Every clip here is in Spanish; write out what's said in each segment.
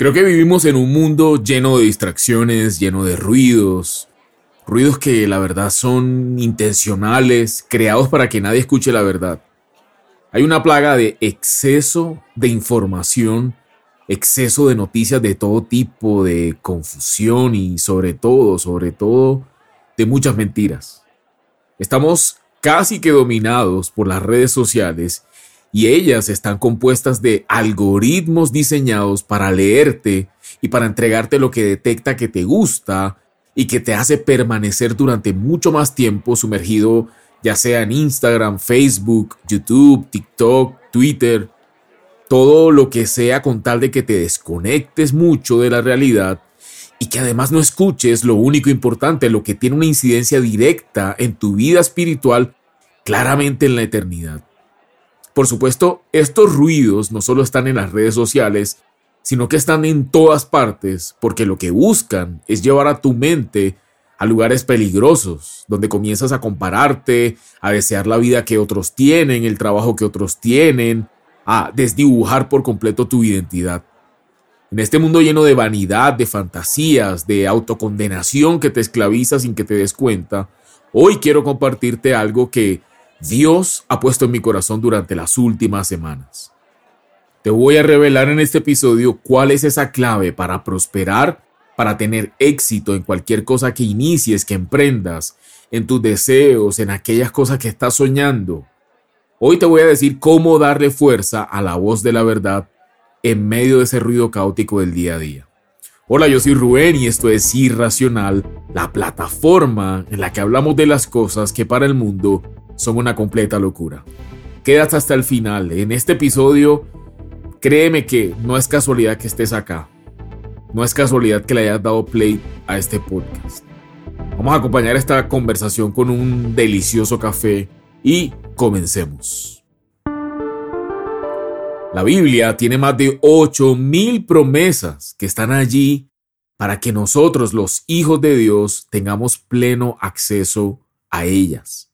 Creo que vivimos en un mundo lleno de distracciones, lleno de ruidos, ruidos que la verdad son intencionales, creados para que nadie escuche la verdad. Hay una plaga de exceso de información, exceso de noticias de todo tipo, de confusión y sobre todo, sobre todo, de muchas mentiras. Estamos casi que dominados por las redes sociales y ellas están compuestas de algoritmos diseñados para leerte y para entregarte lo que detecta que te gusta y que te hace permanecer durante mucho más tiempo sumergido ya sea en Instagram, Facebook, YouTube, TikTok, Twitter, todo lo que sea con tal de que te desconectes mucho de la realidad y que además no escuches lo único importante, lo que tiene una incidencia directa en tu vida espiritual, claramente en la eternidad. Por supuesto, estos ruidos no solo están en las redes sociales, sino que están en todas partes, porque lo que buscan es llevar a tu mente a lugares peligrosos, donde comienzas a compararte, a desear la vida que otros tienen, el trabajo que otros tienen, a desdibujar por completo tu identidad. En este mundo lleno de vanidad, de fantasías, de autocondenación que te esclaviza sin que te des cuenta, hoy quiero compartirte algo que Dios ha puesto en mi corazón durante las últimas semanas. Te voy a revelar en este episodio cuál es esa clave para prosperar, para tener éxito en cualquier cosa que inicies, que emprendas, en tus deseos, en aquellas cosas que estás soñando. Hoy te voy a decir cómo darle fuerza a la voz de la verdad en medio de ese ruido caótico del día a día. Hola, yo soy Rubén y esto es Irracional, la plataforma en la que hablamos de las cosas que para el mundo son una completa locura. Quédate hasta el final. En este episodio, créeme que no es casualidad que estés acá. No es casualidad que le hayas dado play a este podcast. Vamos a acompañar esta conversación con un delicioso café y comencemos. La Biblia tiene más de 8000 promesas que están allí para que nosotros, los hijos de Dios, tengamos pleno acceso a ellas.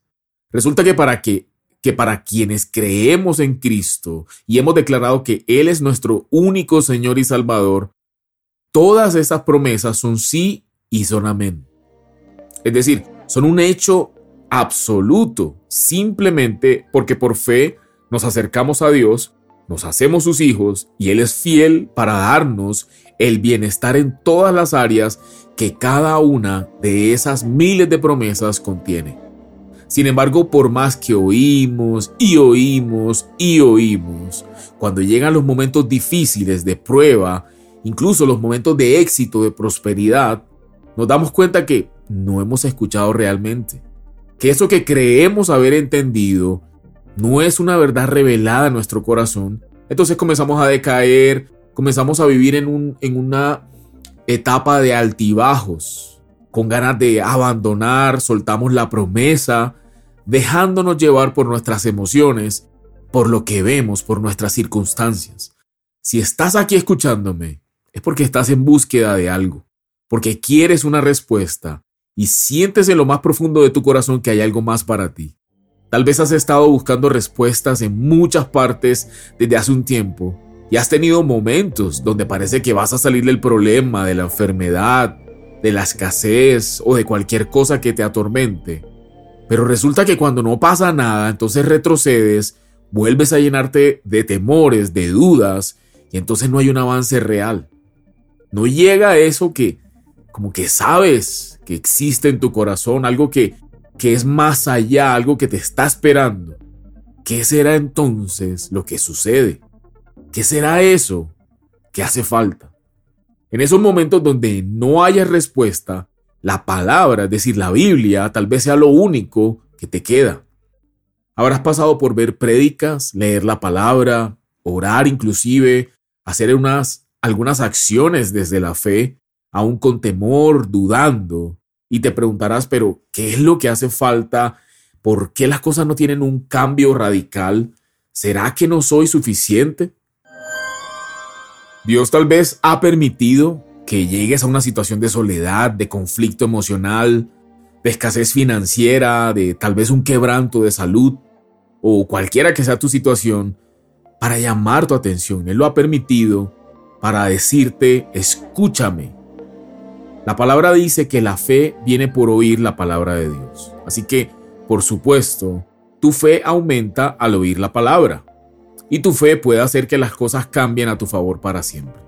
Resulta que para que, para quienes creemos en Cristo y hemos declarado que Él es nuestro único Señor y Salvador, todas esas promesas son sí y son amén. Es decir, son un hecho absoluto, simplemente porque por fe nos acercamos a Dios, nos hacemos sus hijos y Él es fiel para darnos el bienestar en todas las áreas que cada una de esas miles de promesas contiene. Sin embargo, por más que oímos y oímos y oímos, cuando llegan los momentos difíciles de prueba, incluso los momentos de éxito, de prosperidad, nos damos cuenta que no hemos escuchado realmente. Que eso que creemos haber entendido no es una verdad revelada en nuestro corazón. Entonces comenzamos a decaer, comenzamos a vivir en, un, en una etapa de altibajos, con ganas de abandonar, soltamos la promesa, dejándonos llevar por nuestras emociones, por lo que vemos, por nuestras circunstancias. Si estás aquí escuchándome, es porque estás en búsqueda de algo, porque quieres una respuesta y sientes en lo más profundo de tu corazón que hay algo más para ti. Tal vez has estado buscando respuestas en muchas partes desde hace un tiempo y has tenido momentos donde parece que vas a salir del problema, de la enfermedad, de la escasez o de cualquier cosa que te atormente. Pero resulta que cuando no pasa nada, entonces retrocedes, vuelves a llenarte de temores, de dudas, y entonces no hay un avance real. No llega eso que, como que sabes que existe en tu corazón, algo que, que es más allá, algo que te está esperando. ¿Qué será entonces lo que sucede? ¿Qué será eso que hace falta? En esos momentos donde no haya respuesta, la palabra, es decir, la Biblia, tal vez sea lo único que te queda. Habrás pasado por ver prédicas, leer la palabra, orar inclusive, hacer unas, algunas acciones desde la fe, aún con temor, dudando, y te preguntarás, pero ¿qué es lo que hace falta? ¿Por qué las cosas no tienen un cambio radical? ¿Será que no soy suficiente? Dios tal vez ha permitido que llegues a una situación de soledad, de conflicto emocional, de escasez financiera, de tal vez un quebranto de salud o cualquiera que sea tu situación, para llamar tu atención. Él lo ha permitido para decirte, escúchame. La palabra dice que la fe viene por oír la palabra de Dios. Así que, por supuesto, tu fe aumenta al oír la palabra. Y tu fe puede hacer que las cosas cambien a tu favor para siempre.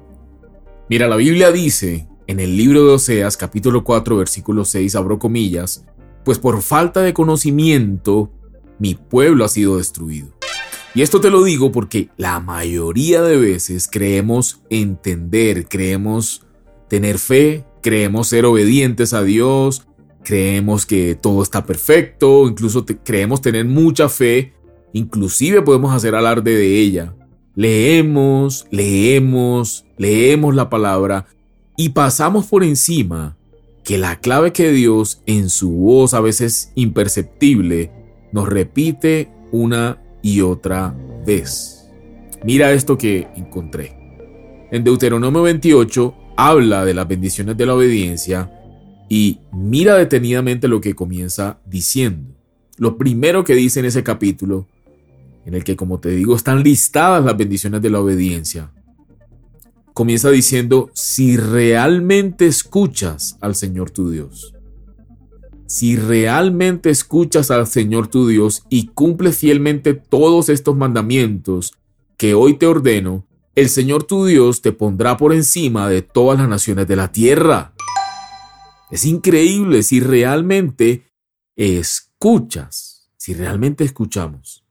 Mira, la Biblia dice en el libro de Oseas capítulo 4 versículo 6, abro comillas, pues por falta de conocimiento mi pueblo ha sido destruido. Y esto te lo digo porque la mayoría de veces creemos entender, creemos tener fe, creemos ser obedientes a Dios, creemos que todo está perfecto, incluso creemos tener mucha fe, inclusive podemos hacer alarde de ella. Leemos, leemos, leemos la palabra y pasamos por encima que la clave que Dios en su voz a veces imperceptible nos repite una y otra vez. Mira esto que encontré. En Deuteronomio 28 habla de las bendiciones de la obediencia y mira detenidamente lo que comienza diciendo. Lo primero que dice en ese capítulo, en el que como te digo están listadas las bendiciones de la obediencia, comienza diciendo, si realmente escuchas al Señor tu Dios si realmente escuchas al Señor tu Dios y cumples fielmente todos estos mandamientos que hoy te ordeno, el Señor tu Dios te pondrá por encima de todas las naciones de la tierra. Es increíble si realmente escuchas, si realmente escuchamos.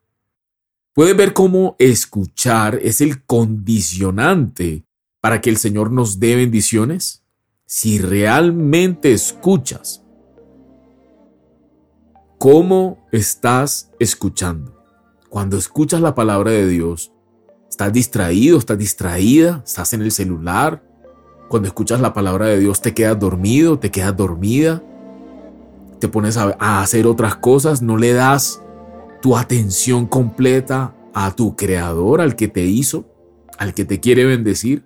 Puedes ver cómo escuchar es el condicionante para que el Señor nos dé bendiciones. Si realmente escuchas, ¿Cómo estás escuchando? Cuando escuchas la palabra de Dios, ¿estás distraído? ¿Estás distraída? ¿Estás en el celular? Cuando escuchas la palabra de Dios, ¿te quedas dormido? ¿Te quedas dormida? ¿Te pones a, hacer otras cosas? ¿No le das tu atención completa a tu creador, al que te hizo, al que te quiere bendecir?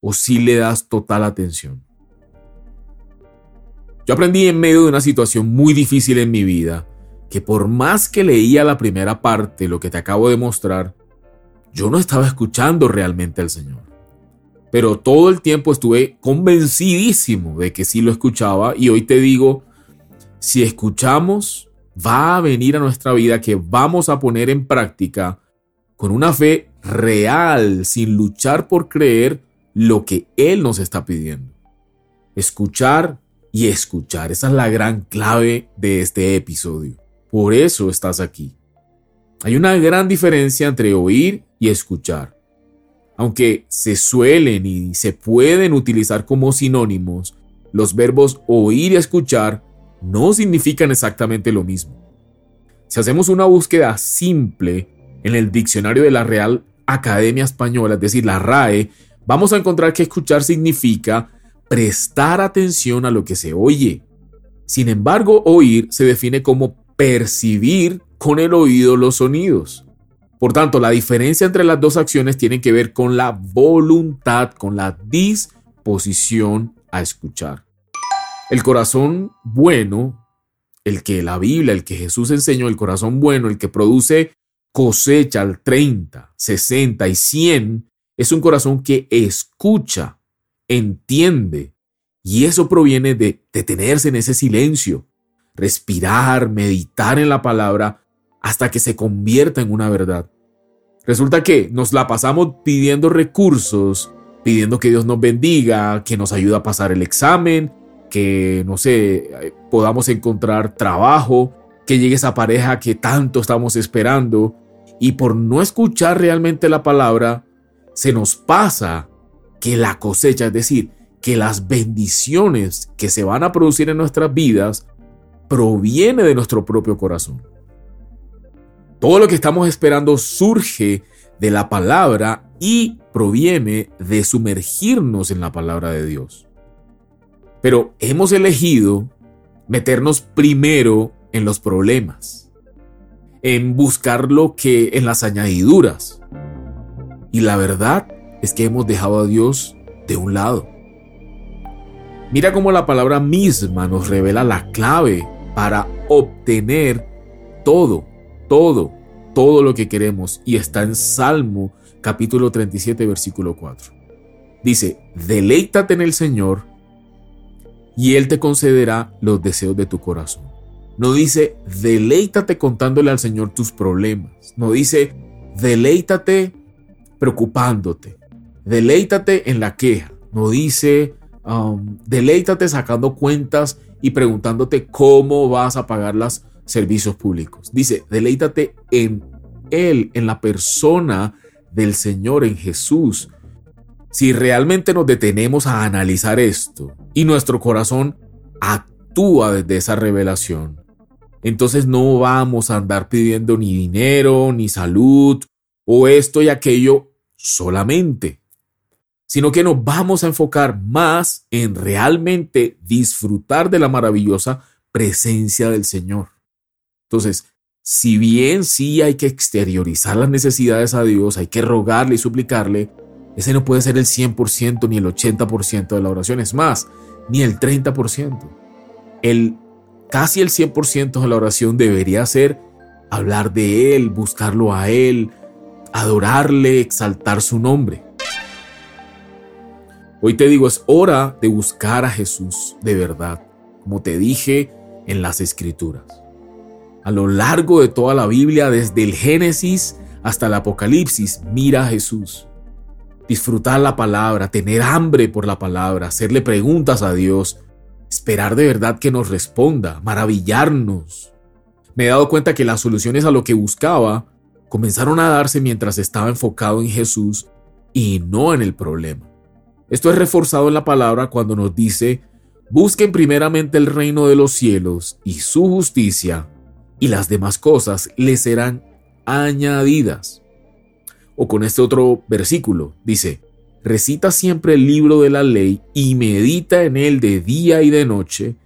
¿O si le das total atención? Yo aprendí en medio de una situación muy difícil en mi vida que por más que leía la primera parte, lo que te acabo de mostrar, yo no estaba escuchando realmente al Señor. Pero todo el tiempo estuve convencidísimo de que sí lo escuchaba y hoy te digo, si escuchamos, va a venir a nuestra vida que vamos a poner en práctica con una fe real, sin luchar por creer lo que Él nos está pidiendo. Escuchar y escuchar. Esa es la gran clave de este episodio. Por eso estás aquí. Hay una gran diferencia entre oír y escuchar. Aunque se suelen y se pueden utilizar como sinónimos, los verbos oír y escuchar no significan exactamente lo mismo. Si hacemos una búsqueda simple en el diccionario de la Real Academia Española, es decir, la RAE, vamos a encontrar que escuchar significa prestar atención a lo que se oye. Sin embargo, oír se define como percibir con el oído los sonidos. Por tanto, la diferencia entre las dos acciones tiene que ver con la voluntad, con la disposición a escuchar. El corazón bueno, el que la Biblia, el que Jesús enseñó, el corazón bueno, el que produce cosecha al 30, 60 y 100, es un corazón que escucha entiende. Y eso proviene de detenerse en ese silencio, respirar, meditar en la palabra hasta que se convierta en una verdad. Resulta que nos la pasamos pidiendo recursos, pidiendo que Dios nos bendiga, que nos ayude a pasar el examen, que, no sé, podamos encontrar trabajo, que llegue esa pareja que tanto estamos esperando. Y por no escuchar realmente la palabra, se nos pasa que la cosecha, es decir, que las bendiciones que se van a producir en nuestras vidas proviene de nuestro propio corazón. Todo lo que estamos esperando surge de la palabra y proviene de sumergirnos en la palabra de Dios. Pero hemos elegido meternos primero en los problemas, en buscar lo que en las añadiduras. Y la verdad es que hemos dejado a Dios de un lado. Mira cómo la palabra misma nos revela la clave para obtener todo, todo, todo lo que queremos y está en Salmo capítulo 37 versículo 4. Dice, deleítate en el Señor y Él te concederá los deseos de tu corazón. No dice, deleítate contándole al Señor tus problemas. No dice, deleítate preocupándote. Deleítate en la queja. No dice, um, deleítate sacando cuentas y preguntándote cómo vas a pagar los servicios públicos. Dice, deleítate en Él, en la persona del Señor, en Jesús. Si realmente nos detenemos a analizar esto y nuestro corazón actúa desde esa revelación, entonces no vamos a andar pidiendo ni dinero, ni salud, o esto y aquello solamente, sino que nos vamos a enfocar más en realmente disfrutar de la maravillosa presencia del Señor. Entonces, si bien sí hay que exteriorizar las necesidades a Dios, hay que rogarle y suplicarle, ese no puede ser el 100% ni el 80% de la oración, es más, ni el 30%. El casi el 100% de la oración debería ser hablar de Él, buscarlo a Él, adorarle, exaltar su nombre. Hoy te digo, es hora de buscar a Jesús de verdad, como te dije en las escrituras. A lo largo de toda la Biblia, desde el Génesis hasta el Apocalipsis, mira a Jesús. Disfrutar la palabra, tener hambre por la palabra, hacerle preguntas a Dios, esperar de verdad que nos responda, maravillarnos. Me he dado cuenta que las soluciones a lo que buscaba comenzaron a darse mientras estaba enfocado en Jesús y no en el problema. Esto es reforzado en la palabra cuando nos dice, busquen primeramente el reino de los cielos y su justicia, y las demás cosas les serán añadidas. O con este otro versículo, dice, recita siempre el libro de la ley y medita en él de día y de noche,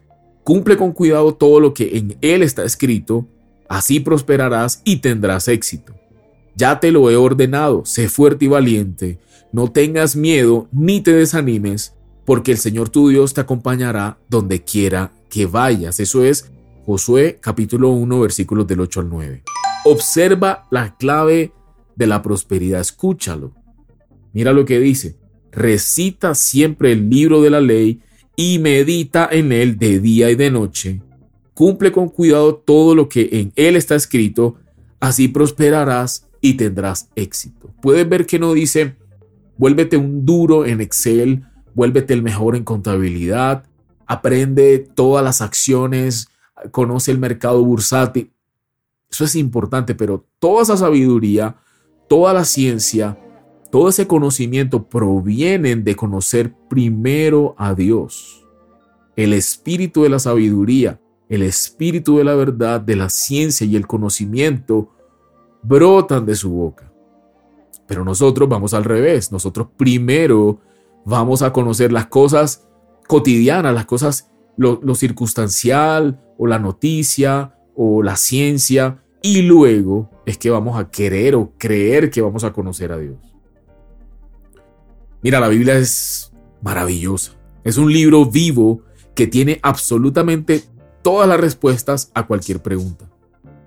cumple con cuidado todo lo que en él está escrito, así prosperarás y tendrás éxito. Ya te lo he ordenado, sé fuerte y valiente, no tengas miedo ni te desanimes, porque el Señor tu Dios te acompañará donde quiera que vayas. Eso es Josué capítulo 1 versículos del 8 al 9. Observa la clave de la prosperidad, escúchalo. Mira lo que dice. Recita siempre el libro de la ley y medita en él de día y de noche. Cumple con cuidado todo lo que en él está escrito, así prosperarás y tendrás éxito. Puedes ver que no dice, vuélvete un duro en Excel, vuélvete el mejor en contabilidad, aprende todas las acciones, conoce el mercado bursátil. Eso es importante, pero toda esa sabiduría, toda la ciencia, todo ese conocimiento provienen de conocer primero a Dios. El espíritu de la sabiduría, el espíritu de la verdad, de la ciencia y el conocimiento brotan de su boca. Pero nosotros vamos al revés. Nosotros primero vamos a conocer las cosas cotidianas, las cosas, lo, lo circunstancial o la noticia o la ciencia, y luego es que vamos a querer o creer que vamos a conocer a Dios. Mira, la Biblia es maravillosa. Es un libro vivo que tiene absolutamente todas las respuestas a cualquier pregunta.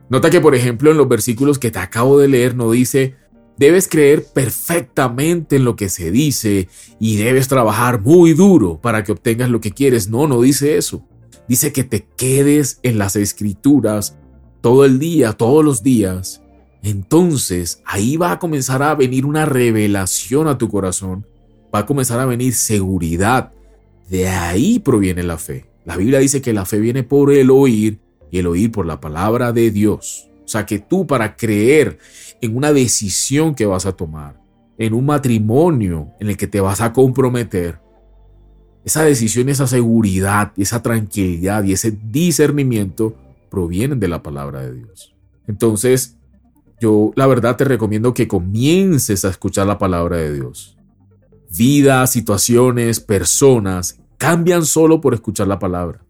Nota que, por ejemplo, en los versículos que te acabo de leer no dice, debes creer perfectamente en lo que se dice y debes trabajar muy duro para que obtengas lo que quieres. No, no dice eso. Dice que te quedes en las escrituras todo el día, todos los días. Entonces ahí va a comenzar a venir una revelación a tu corazón va a comenzar a venir seguridad. De ahí proviene la fe. La Biblia dice que la fe viene por el oír y el oír por la palabra de Dios. O sea que tú para creer en una decisión que vas a tomar, en un matrimonio en el que te vas a comprometer, esa decisión, esa seguridad, esa tranquilidad y ese discernimiento provienen de la palabra de Dios. Entonces, yo la verdad te recomiendo que comiences a escuchar la palabra de Dios. Vidas, situaciones, personas cambian solo por escuchar la palabra.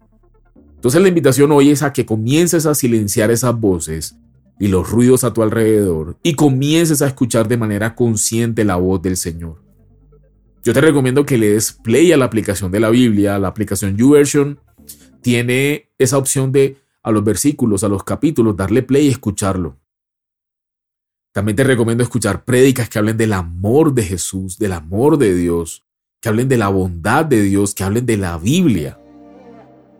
Entonces la invitación hoy es a que comiences a silenciar esas voces y los ruidos a tu alrededor y comiences a escuchar de manera consciente la voz del Señor. Yo te recomiendo que le des play a la aplicación de la Biblia, la aplicación YouVersion tiene esa opción de a los versículos, a los capítulos, darle play y escucharlo. También te recomiendo escuchar prédicas que hablen del amor de Jesús, del amor de Dios, que hablen de la bondad de Dios, que hablen de la Biblia.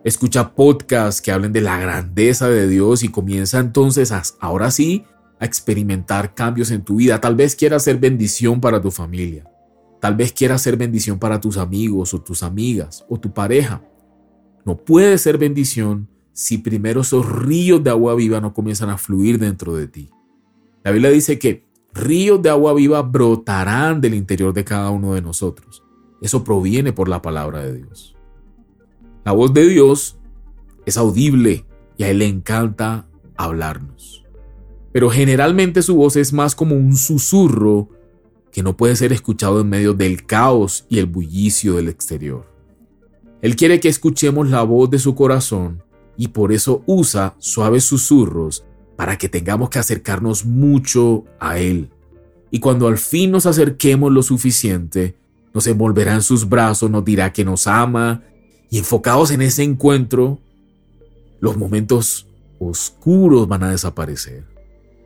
Escucha podcasts que hablen de la grandeza de Dios y comienza entonces a, ahora sí a experimentar cambios en tu vida. Tal vez quieras ser bendición para tu familia. Tal vez quieras ser bendición para tus amigos o tus amigas o tu pareja. No puede ser bendición si primero esos ríos de agua viva no comienzan a fluir dentro de ti. La Biblia dice que ríos de agua viva brotarán del interior de cada uno de nosotros. Eso proviene por la palabra de Dios. La voz de Dios es audible y a Él le encanta hablarnos. Pero generalmente su voz es más como un susurro que no puede ser escuchado en medio del caos y el bullicio del exterior. Él quiere que escuchemos la voz de su corazón y por eso usa suaves susurros para que tengamos que acercarnos mucho a Él. Y cuando al fin nos acerquemos lo suficiente, nos envolverá en sus brazos, nos dirá que nos ama y enfocados en ese encuentro, los momentos oscuros van a desaparecer.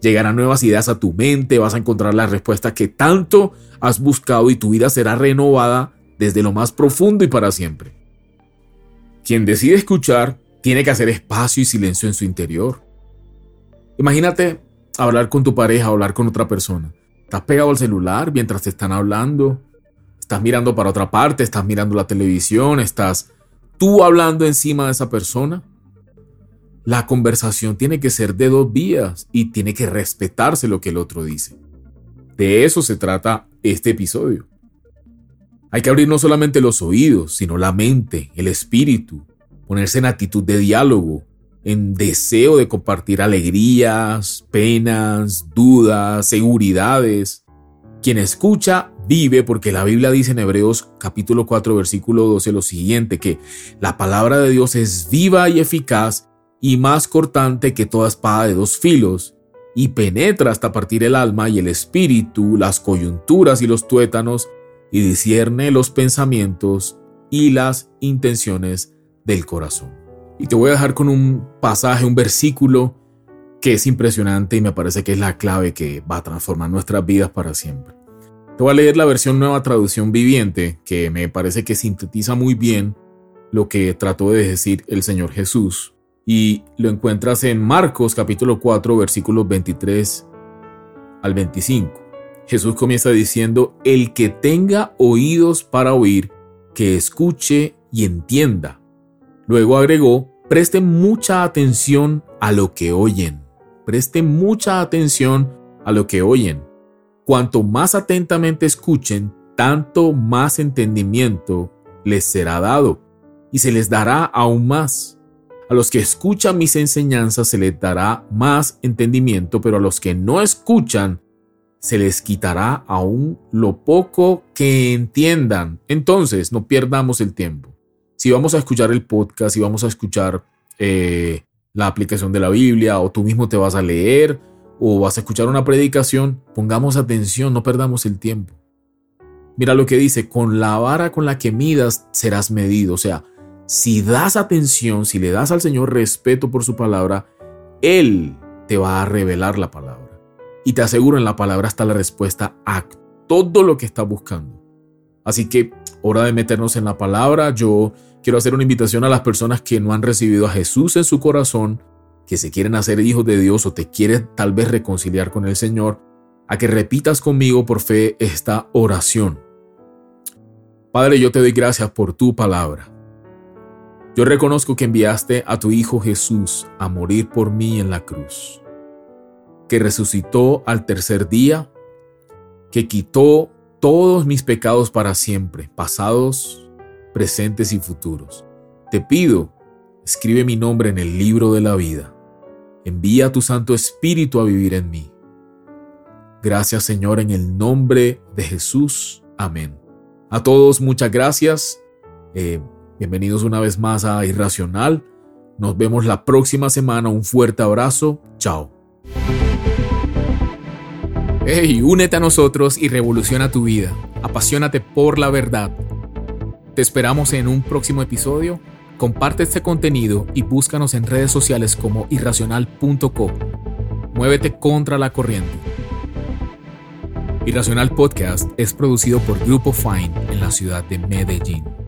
Llegarán nuevas ideas a tu mente, vas a encontrar la respuesta que tanto has buscado y tu vida será renovada desde lo más profundo y para siempre. Quien decide escuchar tiene que hacer espacio y silencio en su interior. Imagínate hablar con tu pareja, hablar con otra persona. Estás pegado al celular mientras te están hablando. Estás mirando para otra parte, estás mirando la televisión, estás tú hablando encima de esa persona. La conversación tiene que ser de dos vías y tiene que respetarse lo que el otro dice. De eso se trata este episodio. Hay que abrir no solamente los oídos, sino la mente, el espíritu, ponerse en actitud de diálogo, en deseo de compartir alegrías, penas, dudas, seguridades. Quien escucha vive porque la Biblia dice en Hebreos capítulo 4 versículo 12 lo siguiente, que la palabra de Dios es viva y eficaz y más cortante que toda espada de dos filos y penetra hasta partir el alma y el espíritu, las coyunturas y los tuétanos y discierne los pensamientos y las intenciones del corazón. Y te voy a dejar con un pasaje, un versículo que es impresionante y me parece que es la clave que va a transformar nuestras vidas para siempre. Te voy a leer la versión nueva traducción viviente, que me parece que sintetiza muy bien lo que trató de decir el Señor Jesús. Y lo encuentras en Marcos capítulo 4 versículos 23 al 25. Jesús comienza diciendo, el que tenga oídos para oír, que escuche y entienda. Luego agregó, presten mucha atención a lo que oyen. Presten mucha atención a lo que oyen Cuanto más atentamente escuchen, tanto más entendimiento les será dado, y se les dará aún más. A los que escuchan mis enseñanzas se les dará más entendimiento, pero a los que no escuchan, se les quitará aún lo poco que entiendan. Entonces, no perdamos el tiempo. Si vamos a escuchar el podcast, si vamos a escuchar eh, la aplicación de la Biblia, o tú mismo te vas a leer, o vas a escuchar una predicación, pongamos atención, no perdamos el tiempo. Mira lo que dice, con la vara con la que midas serás medido. O sea, si das atención, si le das al Señor respeto por su palabra, Él te va a revelar la palabra. Y te aseguro, en la palabra está la respuesta a todo lo que estás buscando. Así que, hora de meternos en la palabra. Yo quiero hacer una invitación a las personas que no han recibido a Jesús en su corazón que se quieren hacer hijos de Dios o te quieres tal vez reconciliar con el Señor, a que repitas conmigo por fe esta oración. Padre, yo te doy gracias por tu palabra. Yo reconozco que enviaste a tu Hijo Jesús a morir por mí en la cruz, que resucitó al tercer día, que quitó todos mis pecados para siempre, pasados, presentes y futuros. Te pido, escribe mi nombre en el libro de la vida Envía tu Santo Espíritu a vivir en mí. Gracias Señor en el nombre de Jesús. Amén. A todos muchas gracias. Eh, bienvenidos una vez más a Irracional. Nos vemos la próxima semana. Un fuerte abrazo. Chao. Hey, únete a nosotros y revoluciona tu vida. Apasionate por la verdad. Te esperamos en un próximo episodio Comparte este contenido y búscanos en redes sociales como irracional.co. Muévete contra la corriente. Irracional Podcast es producido por Grupo Fine en la ciudad de Medellín.